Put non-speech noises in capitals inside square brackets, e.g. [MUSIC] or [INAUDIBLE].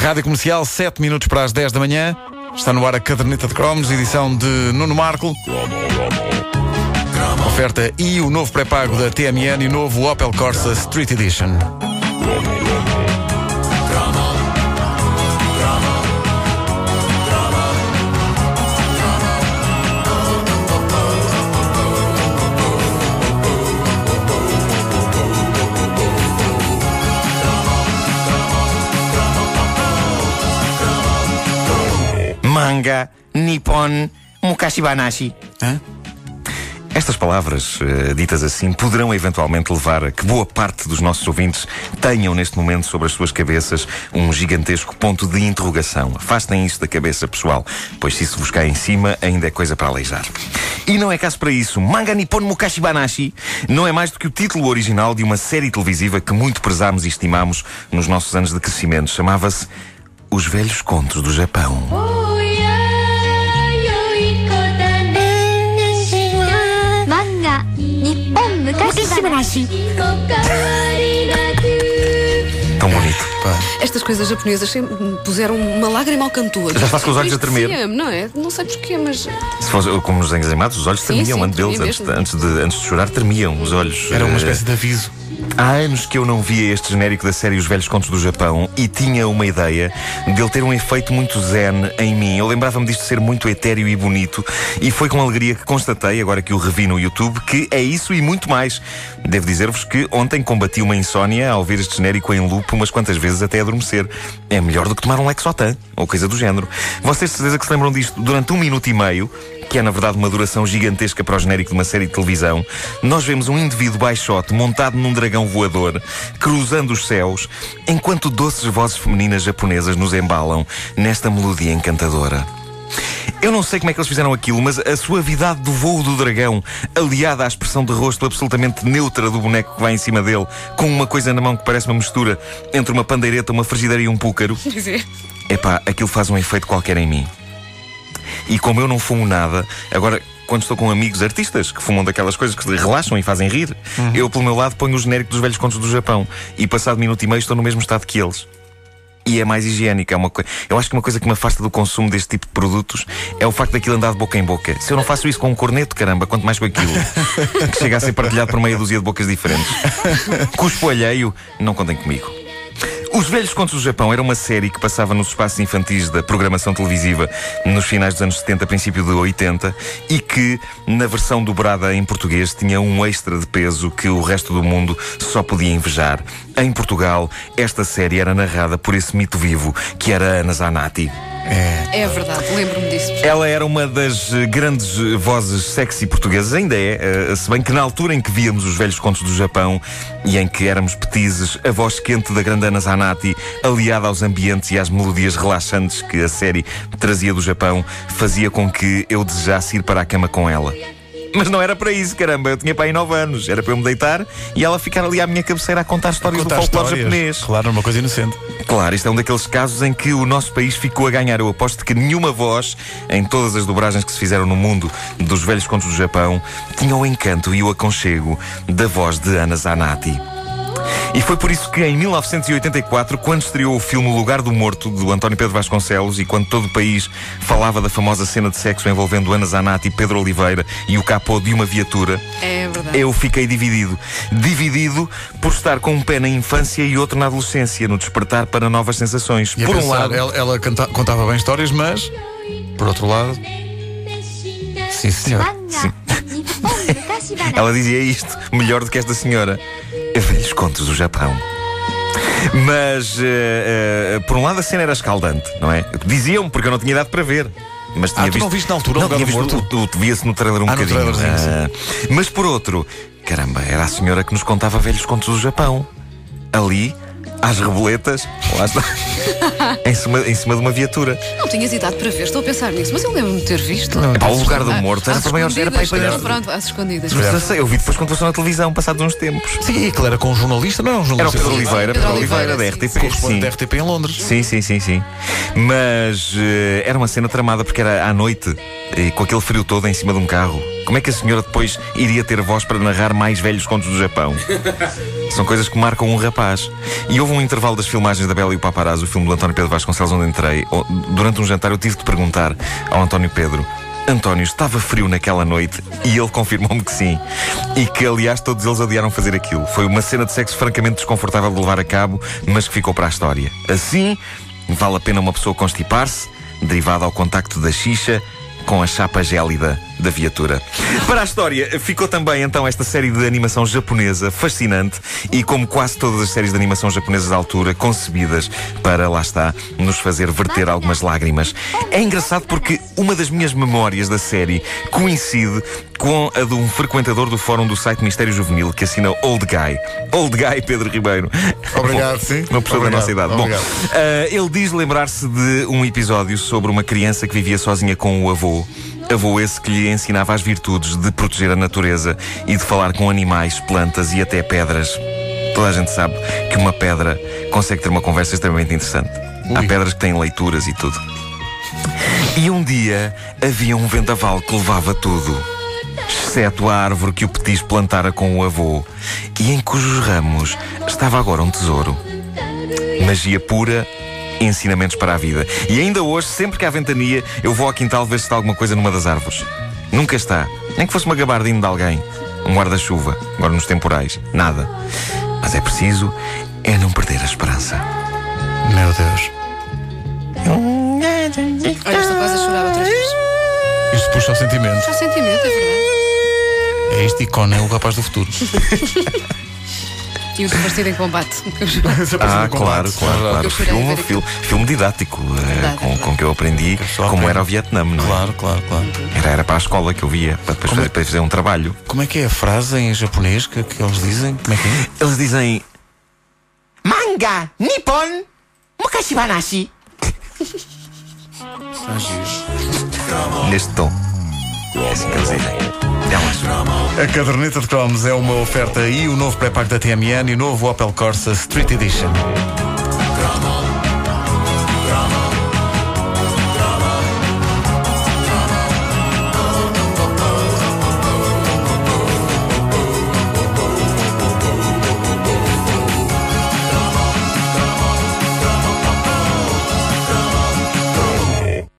Rádio Comercial, 7 minutos para as 10 da manhã. Está no ar a caderneta de cromos, edição de Nuno Marco. Oferta e o novo pré-pago da TMN e o novo Opel Corsa Street Edition. Manga, Nippon, Mukashi Banashi. Hã? Estas palavras, eh, ditas assim, poderão eventualmente levar a que boa parte dos nossos ouvintes tenham neste momento sobre as suas cabeças um gigantesco ponto de interrogação. Afastem isso da cabeça, pessoal, pois se isso vos cai em cima, ainda é coisa para aleijar. E não é caso para isso. Manga Nippon Mukashi Banashi não é mais do que o título original de uma série televisiva que muito prezámos e estimámos nos nossos anos de crescimento. Chamava-se Os Velhos Contos do Japão. Muitíssimo Nashi. Tão bonito, pá. Estas coisas japonesas sempre puseram uma lágrima ao cantor. Já faz com os olhos a tremer. Sempre, não é? Não sei porquê, mas. Se fosse como nos desenhos animados, os olhos tremiam sim, antes deles, antes, de, antes de chorar, tremiam os olhos. Era uma eh, espécie de aviso. Há anos que eu não via este genérico da série Os Velhos Contos do Japão e tinha uma ideia dele ter um efeito muito zen em mim. Eu lembrava-me disto ser muito etéreo e bonito e foi com alegria que constatei, agora que o revi no YouTube, que é isso e muito mais. Devo dizer-vos que ontem combati uma insónia ao ver este genérico em loop umas quantas vezes até adormecer. É melhor do que tomar um Lexotan ou coisa do género. Vocês de certeza que se lembram disto durante um minuto e meio que é na verdade uma duração gigantesca para o genérico de uma série de televisão, nós vemos um indivíduo baixote montado num dragão voador, cruzando os céus, enquanto doces vozes femininas japonesas nos embalam nesta melodia encantadora. Eu não sei como é que eles fizeram aquilo, mas a suavidade do voo do dragão, aliada à expressão de rosto absolutamente neutra do boneco que vai em cima dele, com uma coisa na mão que parece uma mistura entre uma pandeireta, uma frigideira e um púcaro. [LAUGHS] Epá, aquilo faz um efeito qualquer em mim. E como eu não fumo nada, agora quando estou com amigos artistas que fumam daquelas coisas que relaxam e fazem rir, eu pelo meu lado ponho o genérico dos velhos contos do Japão e passado minuto e meio estou no mesmo estado que eles. E é mais higiênico. É uma coi- Eu acho que uma coisa que me afasta do consumo deste tipo de produtos é o facto daquilo andar de boca em boca. Se eu não faço isso com um corneto, caramba, quanto mais com aquilo. [LAUGHS] que chega a ser partilhado por meia dúzia de bocas diferentes. Cuspo alheio, não contem comigo. Os Velhos Contos do Japão era uma série que passava nos espaços infantis da programação televisiva nos finais dos anos 70, princípio de 80 e que, na versão dobrada em português, tinha um extra de peso que o resto do mundo só podia invejar. Em Portugal, esta série era narrada por esse mito vivo que era Ana Zanatti. É verdade, lembro-me disso. Ela era uma das eh, grandes eh, vozes sexy portuguesas, ainda é, eh, se bem que na altura em que víamos os velhos contos do Japão e em que éramos petizes, a voz quente da grande Ana Zanatti, aliada aos ambientes e às melodias relaxantes que a série trazia do Japão, fazia com que eu desejasse ir para a cama com ela. [LAUGHS] Mas não era para isso, caramba. Eu tinha para aí 9 anos. Era para eu me deitar e ela ficar ali à minha cabeceira a contar histórias Contar do folclore histórias. japonês. Claro, uma coisa inocente. Claro, isto é um daqueles casos em que o nosso país ficou a ganhar. Eu aposto que nenhuma voz, em todas as dobragens que se fizeram no mundo dos velhos contos do Japão, tinha o encanto e o aconchego da voz de Ana Zanatti. E foi por isso que em 1984, quando estreou o filme O Lugar do Morto, de António Pedro Vasconcelos, e quando todo o país falava da famosa cena de sexo envolvendo Ana Zanatti, Pedro Oliveira e o capô de uma viatura, é eu fiquei dividido. Dividido por estar com um pé na infância e outro na adolescência, no despertar para novas sensações. E por pensar, um lado. Ela, ela canta, contava bem histórias, mas. Por outro lado. Sim, senhor. Sim. [LAUGHS] ela dizia isto melhor do que esta senhora. Velhos contos do Japão. Mas, eh, eh, por um lado, a cena era escaldante, não é? Diziam-me, porque eu não tinha idade para ver. Mas tinha Ah, tu não viste na altura Não, tinha visto, Morto? o- o- Via-se no trailer um Ah, bocadinho. Ah, mas por outro, caramba, era a senhora que nos contava velhos contos do Japão. Ali, às reboletas, lá está, [LAUGHS] em, cima, em cima de uma viatura. Não tinhas idade para ver, estou a pensar nisso, mas eu lembro-me de ter visto. Epá, o lugar do morto era para maiores. Era para, escondidas, para, Pronto, às escondidas. Mas eu sei, eu vi depois quando passou na televisão, passados uns tempos. Sim, aquilo era com um jornalista, não é um Era o jornalista. Pedro Oliveira, Pedro Oliveira, da RTP. Correspondente sim. da RTP em Londres. Sim, sim, sim, sim. Mas eh, era uma cena tramada porque era à noite, e com aquele frio todo em cima de um carro, Como é que a senhora depois iria ter voz para narrar mais velhos contos do Japão? [LAUGHS] São coisas que marcam um rapaz. E houve um intervalo das filmagens da Bela e o Paparazzo, o filme do António Pedro Vasconcelos, onde entrei. Durante um jantar eu tive de perguntar ao António Pedro. António, estava frio naquela noite e ele confirmou-me que sim. E que, aliás, todos eles odiaram fazer aquilo. Foi uma cena de sexo francamente desconfortável de levar a cabo, mas que ficou para a história. Assim, vale a pena uma pessoa constipar-se, derivado ao contacto da xixa com a chapa gélida da viatura. Para a história, ficou também então esta série de animação japonesa fascinante e, como quase todas as séries de animação japonesas da altura, concebidas para, lá está, nos fazer verter algumas lágrimas. É engraçado porque uma das minhas memórias da série coincide com a de um frequentador do fórum do site Mistério Juvenil que assina Old Guy. Old Guy Pedro Ribeiro. Obrigado, Bom, sim. Uma pessoa da Obrigado, nossa idade. Bom, obrigado. Uh, ele diz lembrar-se de um episódio sobre uma criança que vivia sozinha com o avô. Avô esse que lhe ensinava as virtudes de proteger a natureza e de falar com animais, plantas e até pedras. Toda a gente sabe que uma pedra consegue ter uma conversa extremamente interessante. Há Ui. pedras que têm leituras e tudo. E um dia havia um vendaval que levava tudo, exceto a árvore que o Petis plantara com o avô, e em cujos ramos estava agora um tesouro. Magia pura, ensinamentos para a vida. E ainda hoje, sempre que há ventania, eu vou ao quintal ver se está alguma coisa numa das árvores. Nunca está. Nem que fosse uma gabardina de alguém. Um guarda-chuva, agora nos temporais. Nada. Mas é preciso é não perder a esperança. Meu Deus. Olha, estou quase a chorar outra vez. Isto puxa o sentimento. Só sentimento, é verdade. É este ícone, é o rapaz do futuro. [LAUGHS] E o divertido em combate. [LAUGHS] Ah, claro, claro, claro. Filme, filme, filme didático, eh, Verdade, com, verdade. com que eu aprendi Só como era o Vietnã, não é? Claro, claro, claro. Era, era para a escola que eu via, para depois é- fazer, para fazer um trabalho. Como é que é a frase em japonês que, que eles dizem? Como é que é? Eles dizem Manga Nippon Mukashibanashi Neste tom. É assim que eles dizem. A caderneta de cromos é uma oferta e o novo pré-pago da TMN e o novo Opel Corsa Street Edition.